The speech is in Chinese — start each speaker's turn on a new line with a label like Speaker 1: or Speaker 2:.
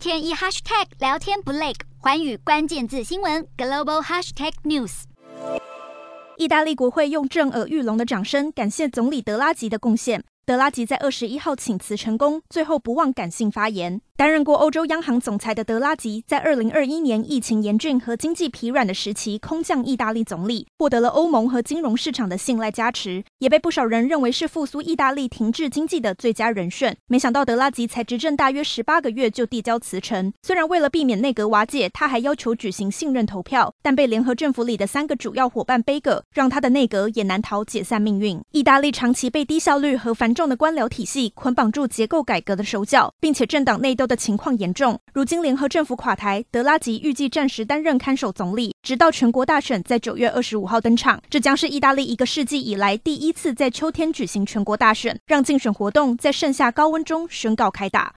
Speaker 1: 天一 hashtag 聊天不累，环宇关键字新闻 global hashtag news。
Speaker 2: 意大利国会用震耳欲聋的掌声感谢总理德拉吉的贡献。德拉吉在二十一号请辞成功，最后不忘感性发言。担任过欧洲央行总裁的德拉吉，在二零二一年疫情严峻和经济疲软的时期空降意大利总理，获得了欧盟和金融市场的信赖加持，也被不少人认为是复苏意大利停滞经济的最佳人选。没想到德拉吉才执政大约十八个月就递交辞呈，虽然为了避免内阁瓦解，他还要求举行信任投票，但被联合政府里的三个主要伙伴背葛，让他的内阁也难逃解散命运。意大利长期被低效率和繁重的官僚体系捆绑住结构改革的手脚，并且政党内斗的情况严重，如今联合政府垮台，德拉吉预计暂时担任看守总理，直到全国大选在九月二十五号登场。这将是意大利一个世纪以来第一次在秋天举行全国大选，让竞选活动在盛夏高温中宣告开打。